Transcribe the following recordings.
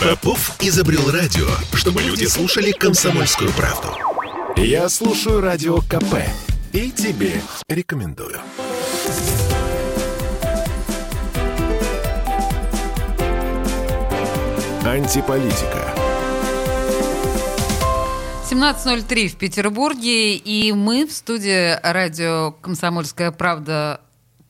Попов изобрел радио, чтобы люди слушали комсомольскую правду. Я слушаю радио КП и тебе рекомендую. Антиполитика. 17.03 в Петербурге, и мы в студии радио «Комсомольская правда»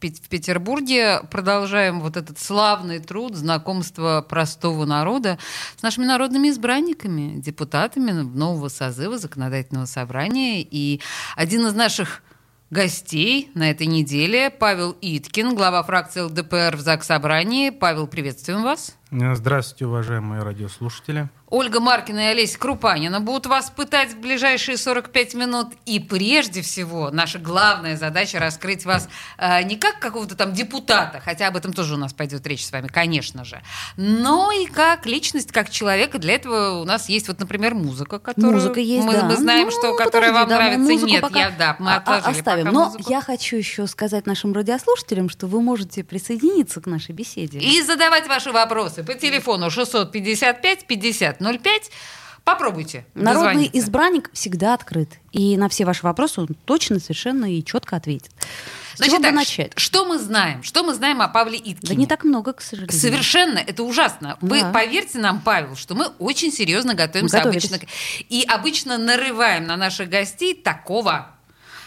в Петербурге продолжаем вот этот славный труд знакомства простого народа с нашими народными избранниками, депутатами нового созыва законодательного собрания. И один из наших гостей на этой неделе Павел Иткин, глава фракции ЛДПР в ЗАГС Собрании. Павел, приветствуем вас. Здравствуйте, уважаемые радиослушатели. Ольга Маркина и Олеся Крупанина будут вас пытать в ближайшие 45 минут. И прежде всего, наша главная задача раскрыть вас э, не как какого-то там депутата, хотя об этом тоже у нас пойдет речь с вами, конечно же, но и как личность, как человека. Для этого у нас есть вот, например, музыка, которую музыка есть, мы, да. мы знаем, ну, что которая вам да, нравится. Нет, пока я, да, мы отложили оставим. пока Но музыку. я хочу еще сказать нашим радиослушателям, что вы можете присоединиться к нашей беседе. И задавать ваши вопросы по телефону 655 5005. Попробуйте. Народный избранник всегда открыт. И на все ваши вопросы он точно, совершенно и четко ответит. С Значит чего так, начать? Что мы знаем? Что мы знаем о Павле Иткине? Да не так много, к сожалению. Совершенно, это ужасно. Вы Да. поверьте нам, Павел, что мы очень серьезно готовимся Мы готовились. обычно. И обычно нарываем на наших гостей такого,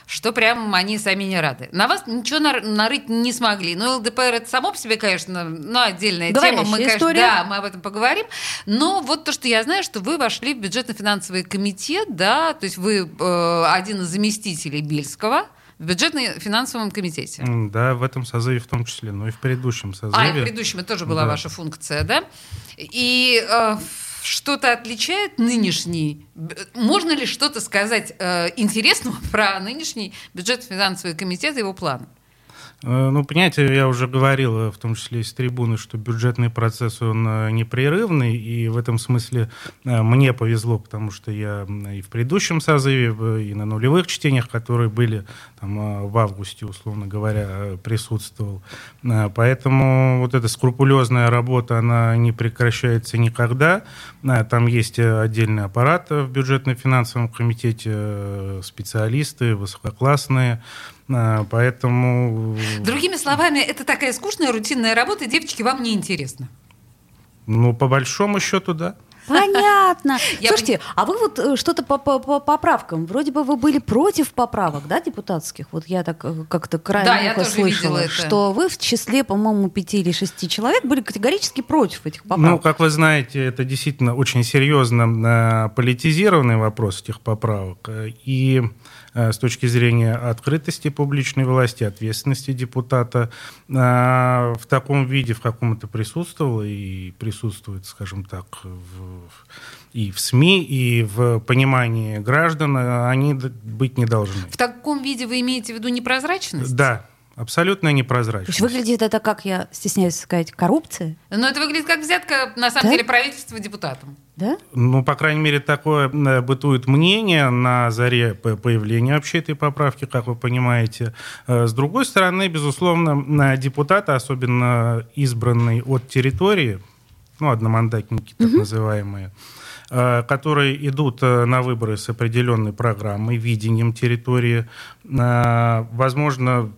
что прям они сами не рады. На вас ничего нар- нарыть не смогли. Ну, ЛДПР это само по себе, конечно, ну, отдельная тема. Говорящая Мы, конечно, история. да, мы об этом поговорим. Но вот то, что я знаю, что вы вошли в бюджетно-финансовый комитет, да, то есть вы э, один из заместителей Бельского в бюджетно-финансовом комитете. Да, в этом созыве в том числе, но и в предыдущем созыве. А, и в предыдущем это тоже была Да. ваша функция, да? И э, что-то отличает нынешний? Можно ли что-то сказать э, интересного про нынешний бюджет-финансовый комитет и его планы? Э, Ну, понимаете, я уже говорил, э, в том числе и с трибуны, что бюджетный процесс, он э, непрерывный, и в этом смысле мне повезло, потому что я и в предыдущем созыве, и на нулевых чтениях, которые были там, в августе, условно говоря, присутствовал. Поэтому вот эта скрупулезная работа, она не прекращается никогда. Там есть отдельный аппарат в бюджетно-финансовом комитете, специалисты высококлассные, Поэтому Другими словами, это такая скучная рутинная работа, девочки, вам не интересно. Ну, по большому счету, да. Понятно. Я Слушайте, а вы вот э, что-то по, по- по поправкам. Вроде бы вы были против поправок, да, депутатских? Вот я так э, как-то краем Да, слышала, это. что вы в числе, по-моему, пяти или шести человек были категорически против этих поправок. Ну, как вы знаете, это действительно очень серьезно э, политизированный вопрос этих поправок. И э, с точки зрения открытости публичной власти, ответственности депутата, э, в таком виде, в каком это присутствовало и присутствует, скажем так, в- и в СМИ, и в понимании граждан, э, они быть не должны. В таком виде вы имеете в виду непрозрачность? Да, абсолютно То непрозрачно. есть выглядит это, как я стесняюсь сказать, коррупция, Но это выглядит как взятка, на самом Да? деле, правительства депутатам. да? Ну, по крайней мере, такое э, бытует мнение на заре по- появления вообще этой поправки, как вы понимаете. Э, С другой стороны, безусловно, на депутаты, особенно избранные от территории, ну, одномандатники так называемые, э, которые идут на выборы с определенной программой, видением территории, возможно,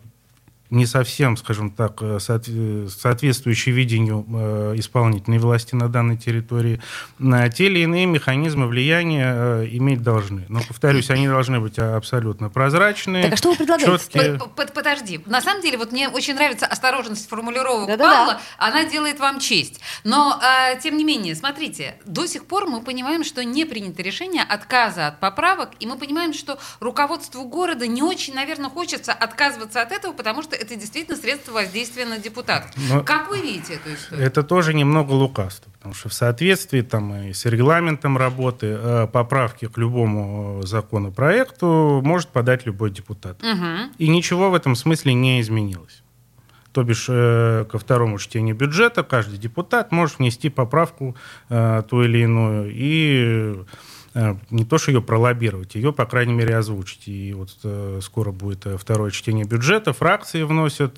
не совсем, скажем так, э, соотве- соответствующий видению э, исполнительной власти на данной территории, на те или иные механизмы влияния э, иметь должны. Но, повторюсь, они должны быть абсолютно прозрачные. Так а что вы предлагаете? четкие. Под- под- Подожди. На самом деле, вот мне очень нравится осторожность формулировок Да-да-да. Павла. Она делает вам честь. Но, а, тем не менее, смотрите, до сих пор мы понимаем, что не принято решение отказа от поправок, и мы понимаем, что руководству города не очень, наверное, хочется отказываться от этого, потому что это действительно средство воздействия на депутатов. Но- Как вы видите эту историю? Это тоже немного лукавство, потому что в соответствии там, и с регламентом работы э, поправки к любому э, законопроекту может подать любой депутат. Мгм. И ничего в этом смысле не изменилось. То бишь э, ко второму чтению бюджета каждый депутат может внести поправку э, ту или иную и не то, что ее пролоббировать, ее, по крайней мере, озвучить. И вот э, скоро будет второе чтение бюджета, фракции вносят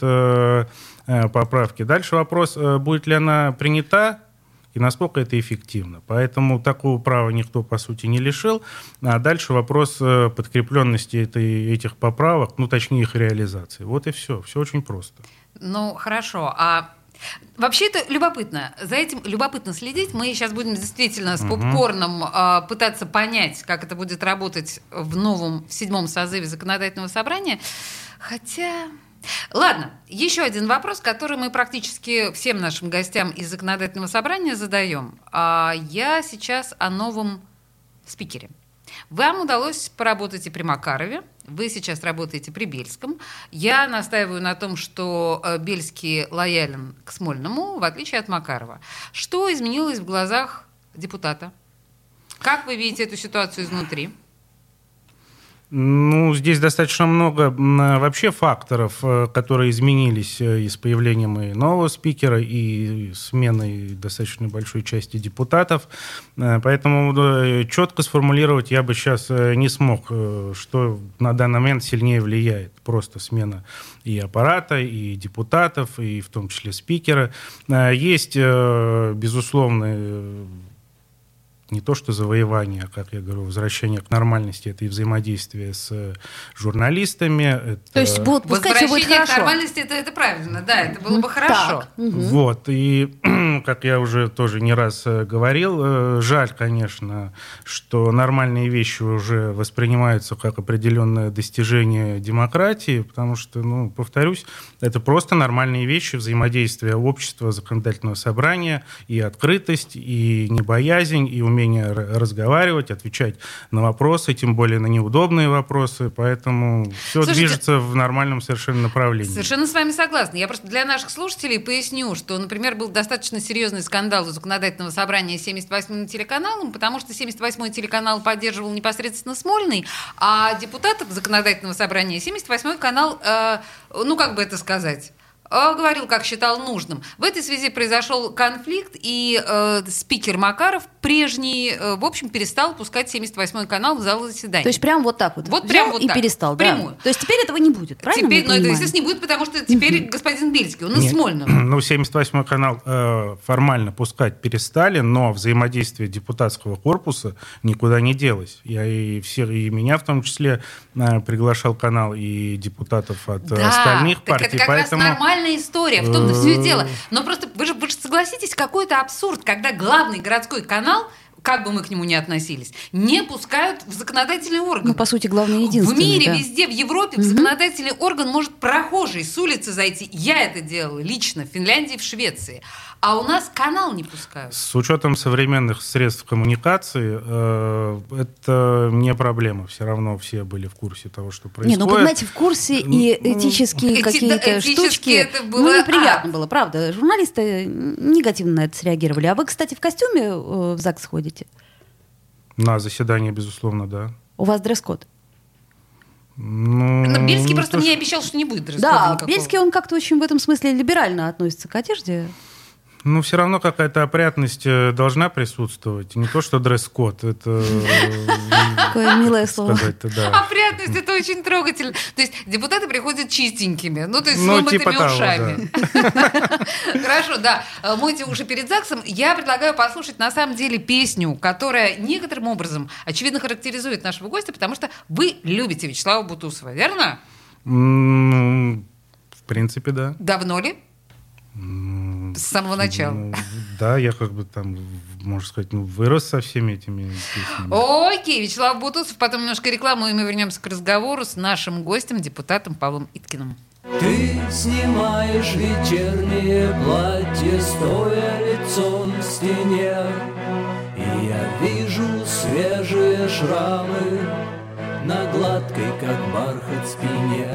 поправки. Дальше вопрос, будет ли она принята и насколько это эффективно. Поэтому такого права никто, по сути, не лишил. А дальше вопрос э, подкрепленности этой, этих поправок, ну, точнее, их реализации. Вот и все. Все очень просто. Ну, хорошо. А Вообще это любопытно. За этим любопытно следить. Мы сейчас будем действительно с попкорном э, пытаться понять, как это будет работать в новом, в седьмом созыве законодательного собрания. Хотя Ладно, еще один вопрос, который мы практически всем нашим гостям из законодательного собрания задаем. А я сейчас о новом спикере. Вам удалось поработать и при Макарове, вы сейчас работаете при Бельском. Я настаиваю на том, что э, Бельский лоялен к Смольному, в отличие от Макарова. Что изменилось в глазах депутата? Как вы видите эту ситуацию изнутри? Ну, здесь достаточно много вообще факторов, э, которые изменились э, и с появлением и нового спикера, и сменой достаточно большой части депутатов. Э, поэтому четко сформулировать я бы сейчас не смог, что на данный момент сильнее влияет. Просто смена и аппарата, и депутатов, и в том числе спикера. Есть, безусловно, не то что завоевание, а, как я говорю, возвращение к нормальности, это и взаимодействие с журналистами. Это... То есть вот, пускай все будет хорошо. к нормальности, это, это правильно, да, это было бы хорошо. Так. Вот, и как я уже тоже не раз э, говорил, э, жаль, конечно, что нормальные вещи уже воспринимаются как определенное достижение демократии, потому что, ну, повторюсь, это просто нормальные вещи взаимодействия общества, законодательного собрания, и открытость, и небоязнь, и умение умение разговаривать, отвечать на вопросы, тем более на неудобные вопросы, поэтому все Слушайте, движется в нормальном совершенно направлении. Совершенно с вами согласна. Я просто для наших слушателей поясню, что, например, был достаточно серьезный скандал у законодательного собрания 78-м телеканалом, потому что 78-й телеканал поддерживал непосредственно Смольный, а депутатов законодательного собрания 78-й канал, э, ну как бы это сказать, говорил, как считал нужным. В этой связи произошел конфликт, и э, спикер Макаров прежний, э, в общем, перестал пускать 78-й канал в зал заседаний. То есть прям вот так вот? Вот прям вот и так. перестал, да? Прямую. То есть теперь этого не будет, правильно Теперь, ну, это, естественно, не будет, потому что теперь угу. господин Бельский, он из Смольного. Ну, 78-й канал э, формально пускать перестали, но взаимодействие депутатского корпуса никуда не делось. Я и все, и меня в том числе э, приглашал канал, и депутатов от да, остальных партий. это как поэтому... раз нормальная история, в том-то все и дело. Но просто вы же, вы же согласитесь, какой-то абсурд, когда главный городской канал как бы мы к нему ни относились, не пускают в законодательный орган. Ну, по сути, главное единственное. В мире, да. везде, в Европе, в законодательный орган может прохожий с улицы зайти. Я это делала лично в Финляндии, в Швеции а у нас канал не пускают. С учетом современных средств коммуникации э, это не проблема. Все равно все были в курсе того, что происходит. Не, ну, понимаете, в курсе и ну, этические какие-то штучки, это было... ну, неприятно а. было, правда. Журналисты негативно на это среагировали. А вы, кстати, в костюме э, в ЗАГС ходите? На заседание, безусловно, да. У вас дресс-код? Ну, Но Бельский просто то, мне обещал, что не будет дресс-кода Да, никакого. Бельский, он как-то очень в этом смысле либерально относится к одежде. Ну, все равно какая-то опрятность э, должна присутствовать. Не то, что дресс-код. Это... Какое милое слово. Да. Опрятность – это очень трогательно. То есть депутаты приходят чистенькими. Ну, то есть ну, с типа ушами. Хорошо, да. Э, мойте уши перед ЗАГСом. Я предлагаю послушать, на самом деле, песню, которая некоторым образом, очевидно, характеризует нашего гостя, потому что вы любите Вячеслава Бутусова, верно? В принципе, да. Давно ли? С самого начала. Ну, да, я как бы там, можно сказать, ну, вырос со всеми этими песнями. Окей, Вячеслав Бутусов, потом немножко рекламу, и мы вернемся к разговору с нашим гостем, депутатом Павлом Иткиным. Ты снимаешь вечернее платье, стоя лицом к стене, И я вижу свежие шрамы на гладкой, как бархат, спине.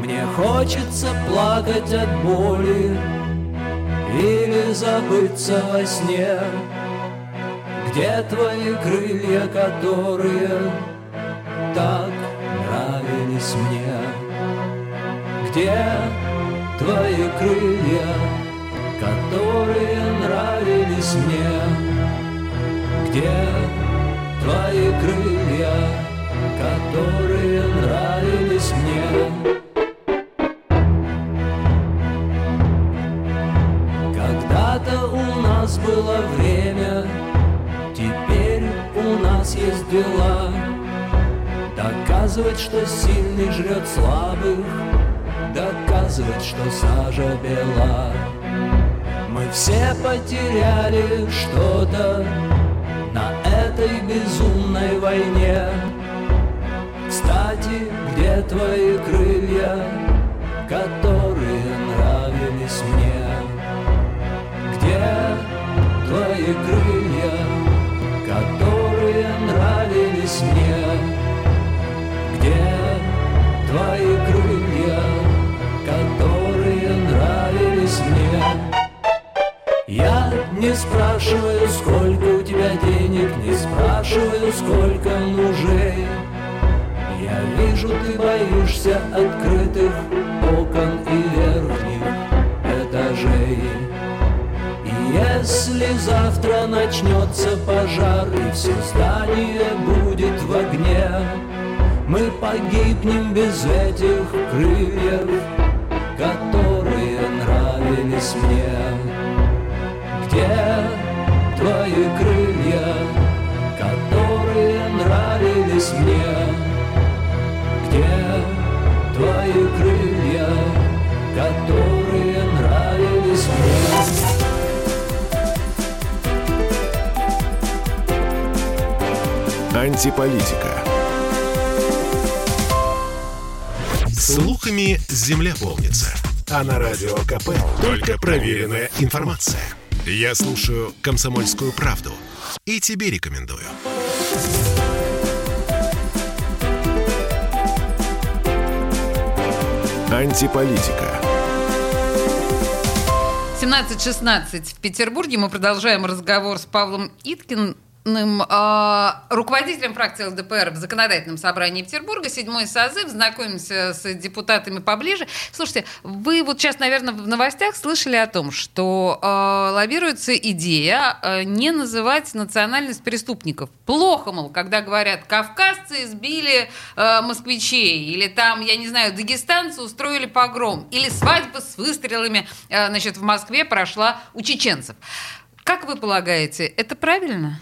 Мне хочется плакать от боли Или забыться во сне Где твои крылья, которые так нравились мне? Где твои крылья, которые нравились мне? Где твои крылья, которые нравились мне. Доказывать, что сильный жрет слабых, доказывать, что сажа бела. Мы все потеряли что-то на этой безумной войне. Кстати, где твои крылья, которые нравились мне? Где твои крылья, которые нравились мне? Твои крылья, которые нравились мне? Я не спрашиваю, сколько у тебя денег, не спрашиваю, сколько мужей. Я вижу, ты боишься открытых окон и верхних этажей. И если завтра начнется пожар и все здание будет в огне, мы погибнем без этих крыльев, которые нравились мне. Где твои крылья, которые нравились мне? Где твои крылья, которые нравились мне? Антиполитика. Слухами земля полнится. А на радио КП только проверенная информация. Я слушаю «Комсомольскую правду» и тебе рекомендую. Антиполитика. 17.16 в Петербурге. Мы продолжаем разговор с Павлом Иткиным, э, руководителем фракции ЛДПР в законодательном собрании Петербурга, седьмой созыв, знакомимся с депутатами поближе. Слушайте, вы вот сейчас, наверное, в новостях слышали о том, что э, лоббируется идея э, не называть национальность преступников. Плохо, мол, когда говорят, кавказцы избили э, москвичей, или там, я не знаю, дагестанцы устроили погром, или свадьба с выстрелами, э, значит, в Москве прошла у чеченцев. Как вы полагаете, это правильно?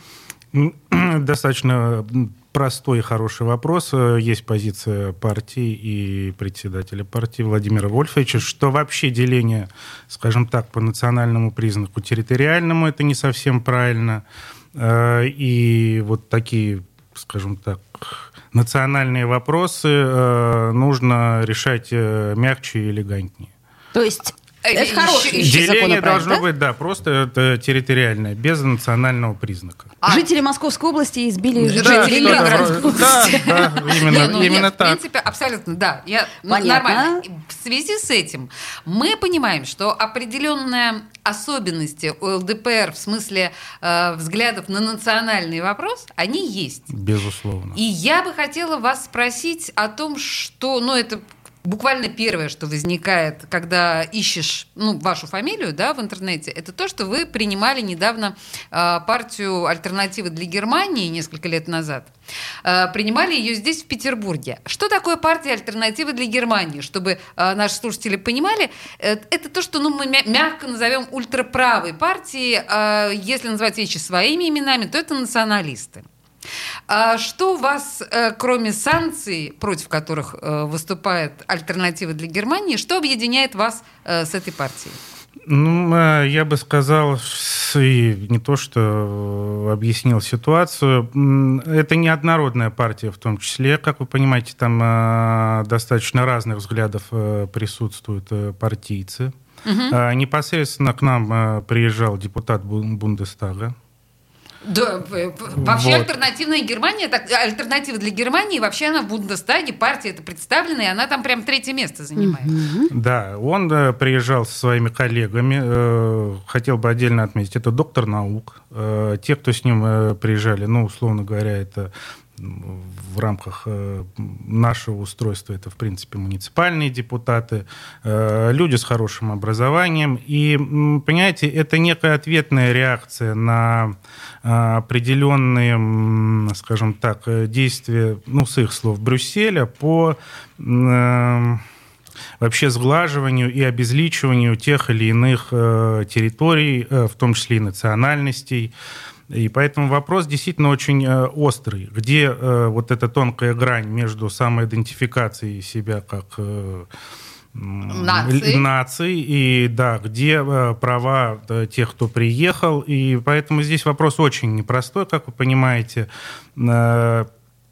Достаточно простой и хороший вопрос. Есть позиция партии и председателя партии Владимира Вольфовича, что вообще деление, скажем так, по национальному признаку территориальному, это не совсем правильно. Э, и вот такие, скажем так, национальные вопросы э, нужно решать э, мягче и элегантнее. То есть это хороший Деление должно да? быть, да, просто это территориальное, без национального признака. А. Жители Московской области избили да, жителей Ленинградской области. Да, да, именно, не, ну, именно нет, так. В принципе, абсолютно, да. Я, ну, нормально. В связи с этим мы понимаем, что определенные особенности у ЛДПР в смысле э, взглядов на национальный вопрос, они есть. Безусловно. И я бы хотела вас спросить о том, что, ну, это буквально первое, что возникает, когда ищешь ну, вашу фамилию да, в интернете, это то, что вы принимали недавно э, партию «Альтернативы для Германии» несколько лет назад. Э, принимали ее здесь, в Петербурге. Что такое партия «Альтернативы для Германии»? Чтобы э, наши слушатели понимали, э, это то, что ну, мы мягко назовем ультраправой партией. Э, если называть вещи своими именами, то это националисты. А что у вас, э, кроме санкций, против которых э, выступает альтернатива для Германии, что объединяет вас э, с этой партией? Ну, я бы сказал, и не то, что объяснил ситуацию. Это неоднородная партия в том числе. Как вы понимаете, там достаточно разных взглядов присутствуют партийцы. Угу. Непосредственно к нам приезжал депутат Бундестага да, вообще вот. альтернативная Германия, так, альтернатива для Германии, вообще она в Бундестаге, партия это представлена, и она там прям третье место занимает. Да, он э, приезжал со своими коллегами, э, хотел бы отдельно отметить, это доктор наук, э, те, кто с ним приезжали, ну, условно говоря, это в рамках э, нашего устройства это, в принципе, муниципальные депутаты, э, люди с хорошим образованием. И, понимаете, это некая ответная реакция на э, определенные, скажем так, действия, ну, с их слов, Брюсселя по вообще сглаживанию и обезличиванию тех или иных территорий, в том числе и национальностей. И поэтому вопрос действительно очень э, острый. Где э, вот эта тонкая грань между самоидентификацией себя как э, нации. нации и да, где права тех, кто приехал. И поэтому здесь вопрос очень непростой, как вы понимаете.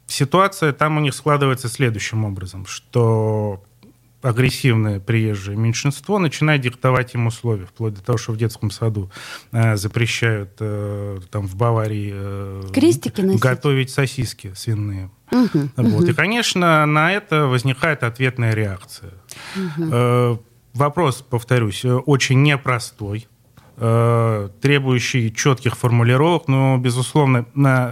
Ситуация там у них складывается следующим образом, что агрессивное приезжее меньшинство начинает диктовать им условия, вплоть до того, что в детском саду э, запрещают э, там в Баварии э, Крестики готовить сосиски свиные. Угу, вот. угу. И, конечно, на это возникает ответная реакция. Угу. Э, вопрос, повторюсь, очень непростой э, требующий четких формулировок, но, безусловно,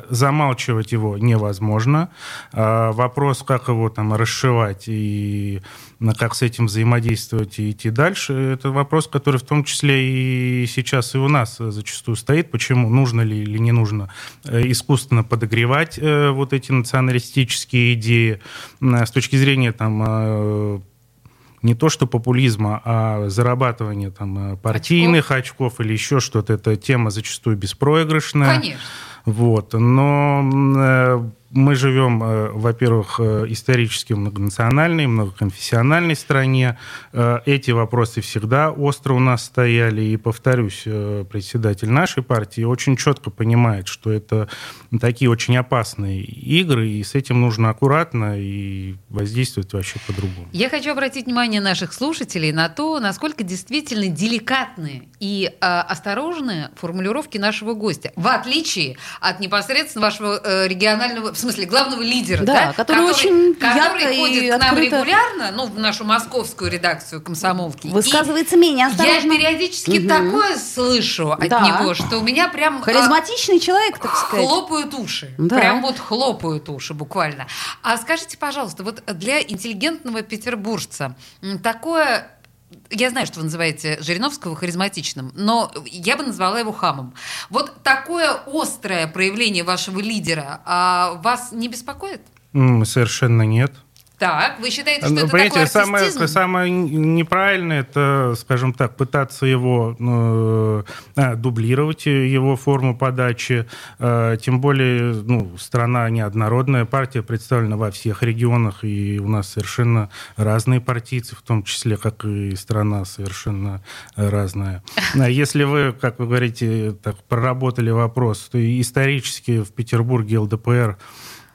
замалчивать его невозможно. Э, вопрос, как его там расшивать и как с этим взаимодействовать и идти дальше, это вопрос, который в том числе и сейчас и у нас зачастую стоит. Почему нужно ли или не нужно э, искусственно подогревать э, вот эти националистические идеи с точки зрения там э, не то что популизма, а зарабатывание там партийных очков, очков или еще что-то. Эта тема зачастую беспроигрышная. Конечно. Вот. Но мы живем, э, во-первых, э, исторически многонациональной, многоконфессиональной стране. Э, эти вопросы всегда остро у нас стояли. И, повторюсь, председатель нашей партии очень четко понимает, что это такие очень опасные игры, и с этим нужно аккуратно и воздействовать вообще по-другому. Я хочу обратить внимание наших слушателей на то, насколько действительно деликатные и э, осторожные формулировки нашего гостя, в отличие от непосредственно вашего э, регионального смысле, главного лидера, да, да который, который очень который ходит к нам открыто... регулярно, ну, в нашу московскую редакцию комсомолки. Высказывается и менее осторожно. Я периодически угу. такое слышу от да. него, что у меня прям... А, Харизматичный а, человек, так сказать. Хлопают уши. Да. Прям вот хлопают уши буквально. А скажите, пожалуйста, вот для интеллигентного петербуржца такое я знаю, что вы называете Жириновского харизматичным, но я бы назвала его хамом. Вот такое острое проявление вашего лидера а вас не беспокоит? Совершенно нет. Так, вы считаете, что ну, это такой самое, самое неправильное, это, скажем так, пытаться его ну, э, дублировать, его форму подачи. Э, тем более, ну, страна неоднородная, партия представлена во всех регионах, и у нас совершенно разные партийцы, в том числе, как и страна совершенно разная. А если вы, как вы говорите, так проработали вопрос, то исторически в Петербурге ЛДПР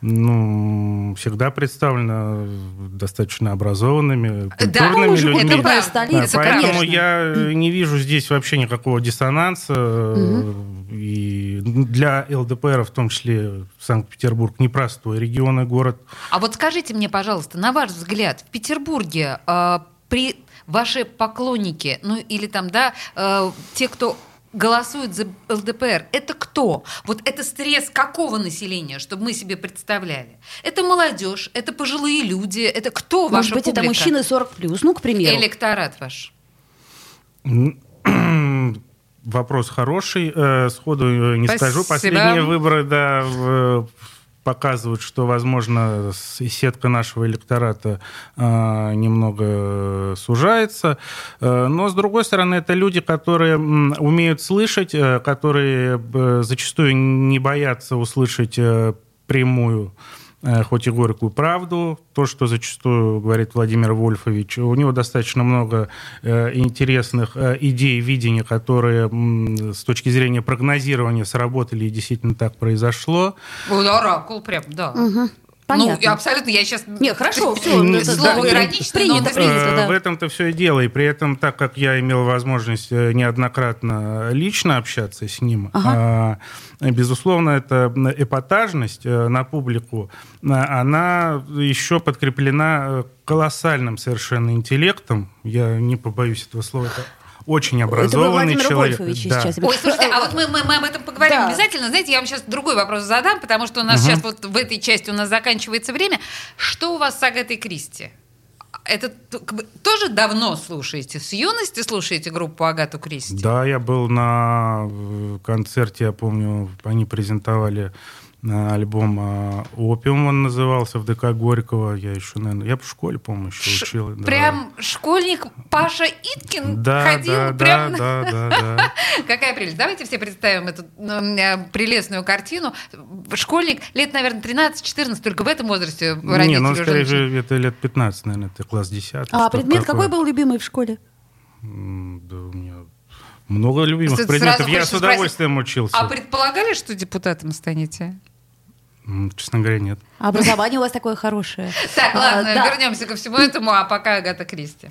ну, всегда представлена достаточно образованными, культурными да, людьми. Это столица, Поэтому конечно. я не вижу здесь вообще никакого диссонанса. Угу. И для ЛДПР, в том числе Санкт-Петербург, непростой регион и город. А вот скажите мне, пожалуйста, на ваш взгляд, в Петербурге э, при ваши поклонники, ну или там, да, э, те, кто голосуют за ЛДПР, это кто? Вот это стресс какого населения, чтобы мы себе представляли? Это молодежь, это пожилые люди, это кто Может ваша быть, публика? это мужчины 40 плюс, ну, к примеру. Электорат ваш. Вопрос хороший. Э, сходу э, не Спасибо. скажу. Последние выборы, да, показывают, что, возможно, сетка нашего электората э, немного сужается. Э, но, с другой стороны, это люди, которые умеют слышать, э, которые зачастую не боятся услышать прямую Э, хоть и горькую правду, то, что зачастую говорит Владимир Вольфович. У него достаточно много э, интересных э, идей, видений, которые с точки зрения прогнозирования сработали, и действительно так произошло. Оракул прям, да. Угу. Понятно. Ну, абсолютно, я сейчас... Не, хорошо, все. Слово да, иронично, принято, принято, да. В этом-то все и дело. И при этом, так как я имел возможность э, неоднократно лично общаться с ним, ага. безусловно, эта эпатажность э, на публику, э, она еще подкреплена колоссальным совершенно интеллектом. Я не побоюсь этого слова. Очень образованный Это человек. Да. Сейчас. Ой, слушайте, а вот мы, мы, мы об этом поговорим да. обязательно. Знаете, я вам сейчас другой вопрос задам, потому что у нас угу. сейчас вот в этой части у нас заканчивается время. Что у вас с Агатой Кристи? Это тоже давно слушаете? С юности слушаете группу Агату Кристи? Да, я был на э, концерте, я помню, они презентовали альбом а, «Опиум» он назывался в ДК Горького. Я еще, наверное, я в школе, по-моему, еще Ш- учил. Да. Прям школьник Паша Иткин да, ходил да, прям... Да, да, да, да. Какая прелесть. Давайте все представим эту э, прелестную картину. Школьник лет, наверное, 13-14, только в этом возрасте родители Не, ну, скорее же, это лет 15, наверное, это класс 10. А предмет какой был любимый в школе? Да у меня много любимых предметов. Я с удовольствием спросить, учился. А предполагали, что депутатом станете? Честно говоря, нет. Образование у вас такое хорошее. Так, ладно, а, вернемся ко всему этому, а пока Агата Кристи.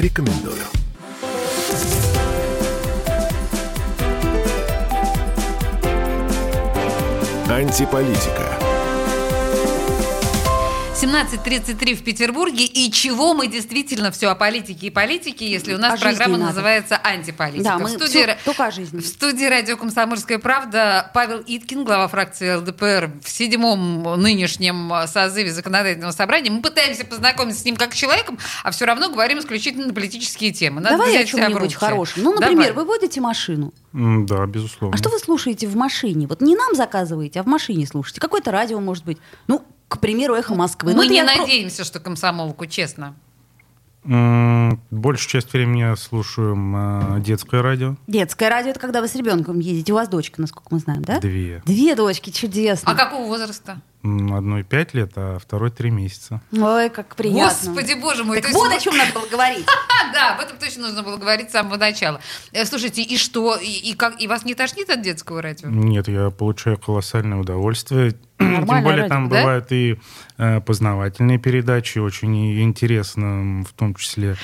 рекомендую. Антиполитика. 17.33 в Петербурге. И чего мы действительно все о политике и политике, если у нас о программа называется «Антиполитика». Да, мы в студии, все, только о жизни. В студии радио «Комсомольская правда» Павел Иткин, глава фракции ЛДПР в седьмом нынешнем созыве законодательного собрания. Мы пытаемся познакомиться с ним как с человеком, а все равно говорим исключительно на политические темы. Надо Давай о чем-нибудь хорошем. Ну, например, Давай. вы водите машину. Да, безусловно. А что вы слушаете в машине? Вот не нам заказываете, а в машине слушаете. Какое-то радио, может быть. Ну, к примеру, «Эхо Москвы». Мы ну, не надеемся, про... что комсомолку, честно. Большую часть времени я слушаю э, детское радио. Детское радио это когда вы с ребенком едете. У вас дочка, насколько мы знаем, да? Две. Две дочки, чудесно. А какого возраста? Одной пять лет, а второй три месяца. Ой, как приятно. Господи, боже мой. Так вот о чем надо было говорить. Да, об этом точно нужно было говорить с самого начала. Э, слушайте, и что? И, как? И вас не тошнит от детского радио? Нет, я получаю колоссальное удовольствие. Тем более там бывают и э, познавательные передачи, очень интересно, в том числе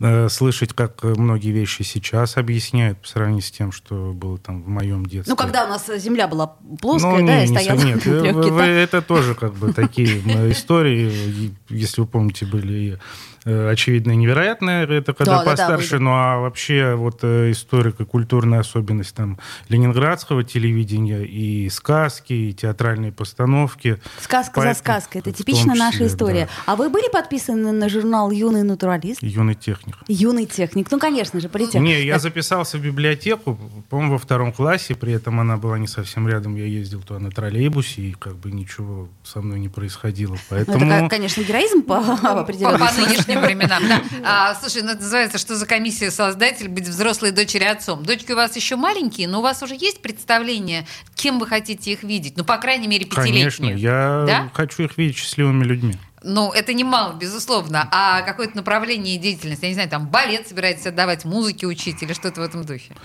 Э, слышать, как многие вещи сейчас объясняют по сравнению с тем, что было там в моем детстве. Ну, когда у нас земля была плоская, ну, да, не, и стояла Нет, э, вы, это тоже как бы такие истории, если вы помните, были Э, очевидно, невероятное, это когда да, постарше, да, да, ну а вообще вот э, историка, культурная особенность там ленинградского телевидения и сказки, и театральные постановки. Сказка Поэтому, за сказкой, это типично числе, наша история. Да. А вы были подписаны на журнал «Юный натуралист»? «Юный техник». «Юный техник», ну, конечно же, полетел. Не, я записался в библиотеку, по-моему, во втором классе, при этом она была не совсем рядом, я ездил туда на троллейбусе, и как бы ничего со мной не происходило. Поэтому... Ну, это, конечно, героизм по определенному тем временам. Да. А, слушай, ну, это называется, что за комиссия создатель быть взрослой дочери отцом. Дочки у вас еще маленькие, но у вас уже есть представление, кем вы хотите их видеть? Ну, по крайней мере, пятилетние. Конечно, я да? хочу их видеть счастливыми людьми. Ну, это немало, безусловно. А какое-то направление деятельности? Я не знаю, там балет собираетесь отдавать, музыки учить или что-то в этом духе?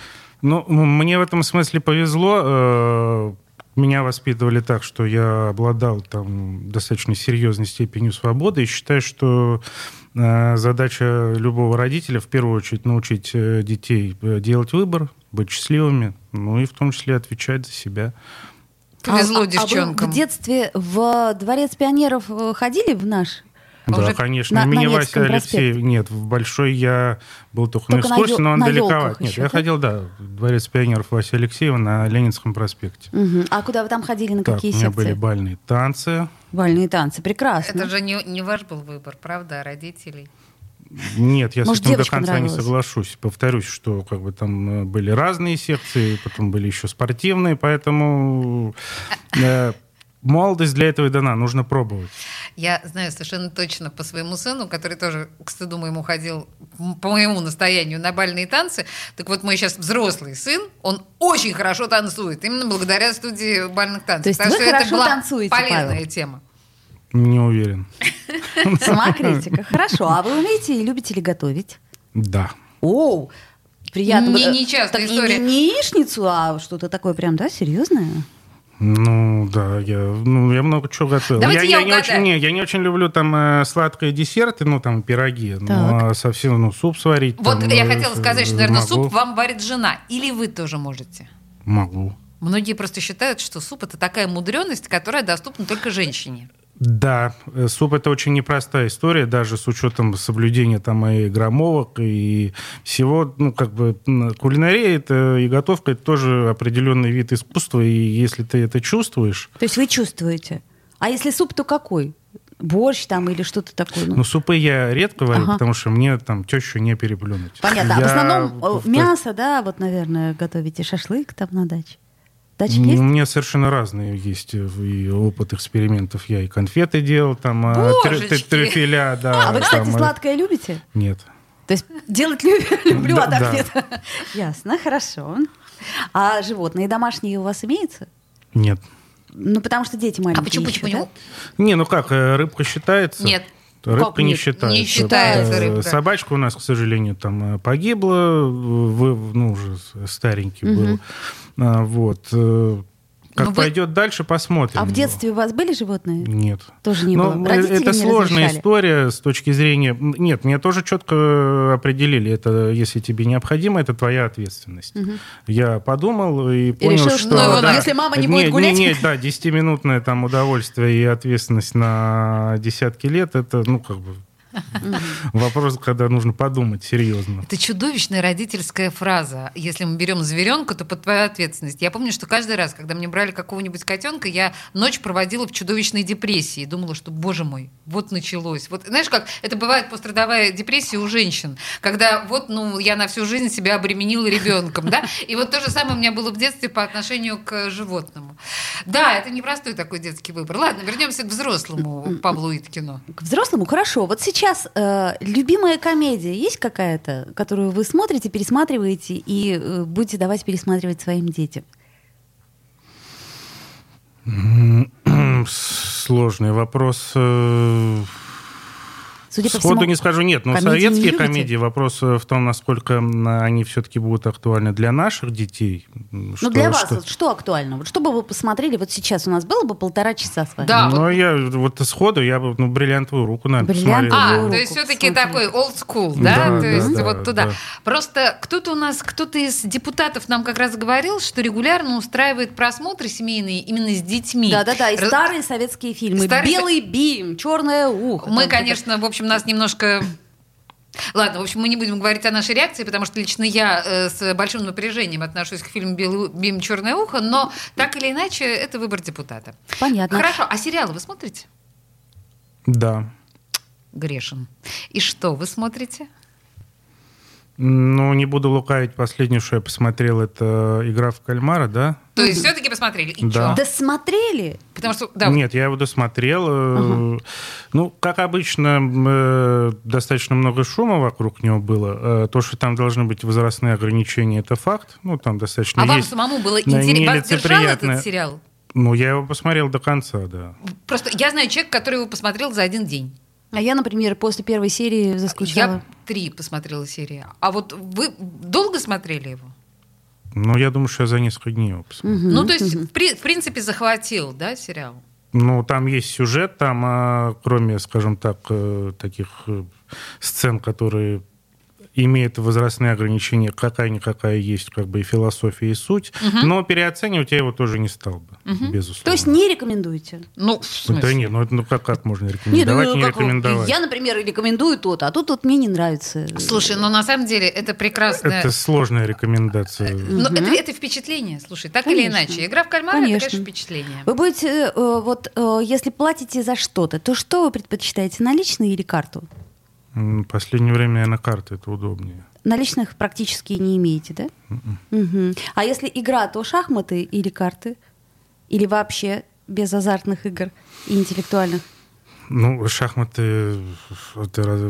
Ну, мне в этом смысле повезло. Меня воспитывали так, что я обладал там достаточно серьезной степенью свободы и считаю, что Э, задача любого родителя в первую очередь научить э, детей э, делать выбор, быть счастливыми, ну и в том числе отвечать за себя. Повезло а, девчонкам. А вы в детстве в Дворец пионеров ходили в наш? Да, уже конечно. На, Имени на Вася Алексеев. Нет, в Большой я был только, только на экскурсии, на, но он далековат. Нет, еще, я да? ходил, да, в Дворец пионеров Вася Алексеева на Ленинском проспекте. Угу. А куда вы там ходили, на так, какие секции? У меня были бальные танцы. Бальные танцы, прекрасно. Это же не, не ваш был выбор, правда, а родителей? Нет, я Может, с этим до конца нравилось? не соглашусь. Повторюсь, что как бы там э, были разные секции, потом были еще спортивные, поэтому э, молодость для этого и дана, нужно пробовать. Я знаю совершенно точно по своему сыну, который тоже, к стыду моему, ходил по моему настоянию на бальные танцы. Так вот, мой сейчас взрослый сын, он очень хорошо танцует, именно благодаря студии бальных танцев. То есть вы хорошо это была танцуете, полезная Павел? тема. Не уверен. Самокритика. Хорошо. А вы умеете и любите ли готовить? Да. О, приятно. Не, не часто история. Не, не яичницу, а что-то такое прям, да, серьезное? Ну да, я, ну, я много чего готовил. Давайте я, я, не очень, не, я не очень люблю там э, сладкие десерты, ну там пироги, ну, так. но совсем ну суп сварить. Вот там, я хотела сказать, что, наверное, могу. суп вам варит жена, или вы тоже можете? Могу. Многие просто считают, что суп это такая мудренность, которая доступна только женщине. Да, э, суп это очень непростая история, даже с учетом соблюдения там и граммовок, и всего, ну, как бы, кулинария это и готовка это тоже определенный вид искусства, и если ты это чувствуешь... То есть вы чувствуете? А если суп, то какой? борщ там или что-то такое? Ну, ну супы я редко варю, ага. потому что мне там тещу не переплюнуть. Понятно. Я... А в основном э, мясо, да, вот, наверное, готовите шашлык там на даче? Дача есть? У меня совершенно разные есть и опыт экспериментов. Я и конфеты делал, там а, трюфеля, да. А вы, кстати, там, сладкое любите? Нет. То есть делать люблю, а так нет. Ясно, хорошо. А животные домашние у вас имеются? Нет. Ну, потому что дети маленькие. А почему, почему? Да? Не, ну как, э, рыбка считается? Нет. Рыбка как не считается. Не считается рыбка. Собачка у нас, к сожалению, там э, погибла, ну, уже старенький угу. был. А, вот. Э, как ну, пойдет вы... дальше, посмотрим. А в детстве у вас были животные? Нет. Тоже не Но было? Родители это сложная разрешали? история с точки зрения... Нет, мне тоже четко определили. Это, если тебе необходимо, это твоя ответственность. Угу. Я подумал и, и понял, решил, что... Ну, да, если мама не будет гулять... Нет, да, 10-минутное там удовольствие и ответственность на десятки лет, это, ну, как бы Вопрос, когда нужно подумать серьезно. Это чудовищная родительская фраза. Если мы берем зверенка, то под твою ответственность. Я помню, что каждый раз, когда мне брали какого-нибудь котенка, я ночь проводила в чудовищной депрессии. Думала, что, боже мой, вот началось. Вот знаешь, как это бывает пострадовая депрессия у женщин, когда вот, ну, я на всю жизнь себя обременила ребенком, да? И вот то же самое у меня было в детстве по отношению к животному. Да, это непростой такой детский выбор. Ладно, вернемся к взрослому Павлу Иткину. К взрослому? Хорошо. Вот сейчас сейчас э, любимая комедия есть какая-то, которую вы смотрите, пересматриваете и э, будете давать пересматривать своим детям? Сложный вопрос. Э, Судя по Сходу всему, не скажу нет, но советские не комедии, вопрос в том, насколько они все-таки будут актуальны для наших детей. Ну, для вас что... что актуально? Вот что бы вы посмотрели вот сейчас? У нас было бы полтора часа с вами. Да. Ну, вот... я вот сходу, я бы, ну, «Бриллиантовую руку», наверное, Бриллиантовую посмотрел. А, руку, то есть все-таки такой old school, да? да то да, есть да, вот туда. Да. Просто кто-то у нас, кто-то из депутатов нам как раз говорил, что регулярно устраивает просмотры семейные именно с детьми. Да-да-да, и Р... старые советские фильмы. Старые... «Белый бим», «Черное ухо». Мы, конечно, в общем, общем, нас немножко Ладно, в общем, мы не будем говорить о нашей реакции, потому что лично я э, с большим напряжением отношусь к фильму «Бим черное ухо», но так или иначе это выбор депутата. Понятно. Хорошо, а сериалы вы смотрите? Да. Грешен. И что вы смотрите? Ну, не буду лукавить, последнее, что я посмотрел, это «Игра в кальмара», да? То есть все-таки посмотрели? И да. Досмотрели? Потому что, да. Нет, я его досмотрел. Угу. Ну, как обычно, э, достаточно много шума вокруг него было. Э, то, что там должны быть возрастные ограничения, это факт. Ну, там достаточно А вам самому было интересно? Вас держал этот сериал? Ну, я его посмотрел до конца, да. Просто я знаю человека, который его посмотрел за один день. А я, например, после первой серии заскучала. Я три посмотрела серии. А вот вы долго смотрели его? Ну, я думаю, что я за несколько дней его посмотрел. Угу, ну, то есть, угу. в, в принципе, захватил, да, сериал? Ну, там есть сюжет, там, а, кроме, скажем так, э, таких э, сцен, которые имеет возрастные ограничения, какая-никакая есть как бы и философия, и суть, угу. но переоценивать я его тоже не стал бы, угу. безусловно. То есть не рекомендуете? Ну, в смысле? Да нет, ну, ну как, как можно рекомендовать, нет, ну, не как, рекомендовать? Я, например, рекомендую то-то, а тут вот мне не нравится. Слушай, ну на самом деле это прекрасная... Это сложная рекомендация. Но угу. это, это впечатление, слушай, так конечно. или иначе. Игра в кальмара конечно. это, конечно, впечатление. Вы будете, э, вот э, если платите за что-то, то что вы предпочитаете, наличные или карту? В последнее время, наверное, карты это удобнее. Наличных практически не имеете, да? Угу. А если игра, то шахматы или карты? Или вообще без азартных игр и интеллектуальных? Ну, шахматы это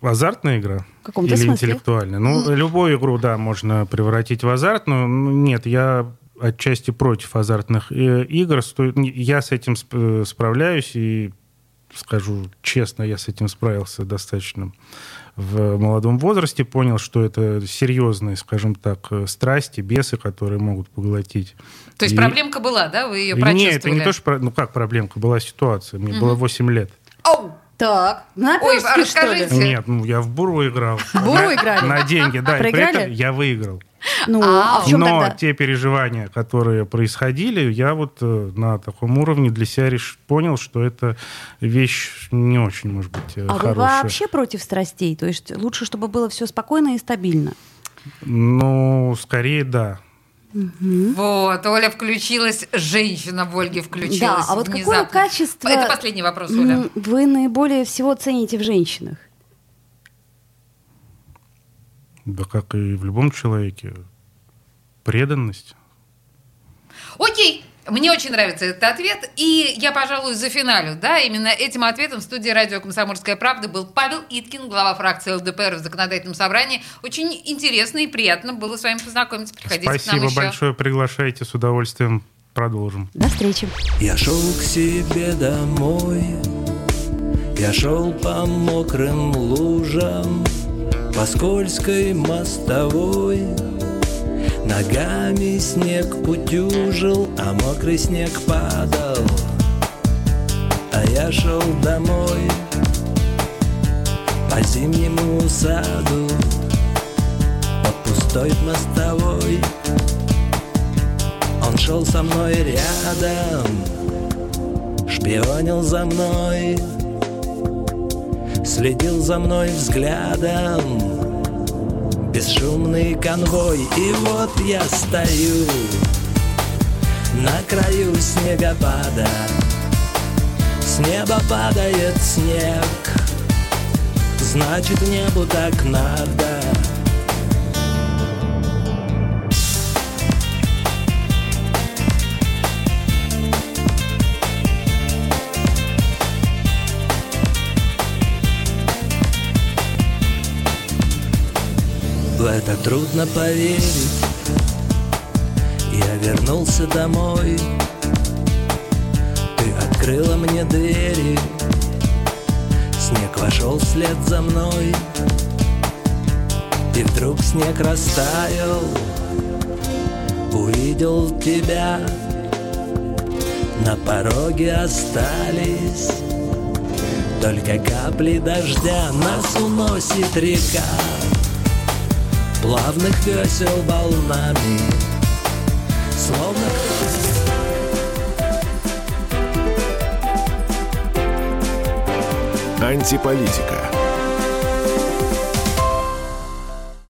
азартная игра? В каком-то Или смысле? интеллектуальная? Ну, любую игру, да, можно превратить в азарт, но нет, я отчасти против азартных э, игр. Я с этим справляюсь и скажу честно, я с этим справился достаточно в молодом возрасте, понял, что это серьезные, скажем так, э, страсти, бесы, которые могут поглотить. То есть и... проблемка была, да? Вы ее прочувствовали? Нет, это не то, что... Ну как проблемка? Была ситуация. Мне угу. было 8 лет. Оу! Так, на Ой, а расскажите. Нет, ну я в Буру играл. Буру играли? На деньги, да. Проиграли? И при этом я выиграл. Ну, а, а Но тогда? те переживания, которые происходили, я вот э, на таком уровне для себя реш... понял, что это вещь не очень, может быть, э, а хорошая. А вы вообще против страстей? То есть лучше, чтобы было все спокойно и стабильно? Ну, скорее, да. Угу. Вот, Оля включилась, женщина в Ольге включилась. Да, а вот внезапно. какое качество... Это последний вопрос, Оля. Вы наиболее всего цените в женщинах? Да как и в любом человеке. Преданность. Окей, мне очень нравится этот ответ, и я, пожалуй, за финалю, да, именно этим ответом в студии радио «Комсомольская правда» был Павел Иткин, глава фракции ЛДПР в законодательном собрании. Очень интересно и приятно было с вами познакомиться. Приходите Спасибо к нам еще. большое, приглашайте, с удовольствием продолжим. До встречи. Я шел к себе домой, я шел по мокрым лужам, по скользкой мостовой Ногами снег утюжил, а мокрый снег падал. А я шел домой по зимнему саду По пустой мостовой. Он шел со мной рядом Шпионил за мной Следил за мной взглядом Бесшумный конвой И вот я стою На краю снегопада. С неба падает снег Значит небу так надо В это трудно поверить. Я вернулся домой. Ты открыла мне двери. Снег вошел вслед за мной. И вдруг снег растаял. Увидел тебя. На пороге остались Только капли дождя. Нас уносит река Плавных весел волнами Словно Антиполитика.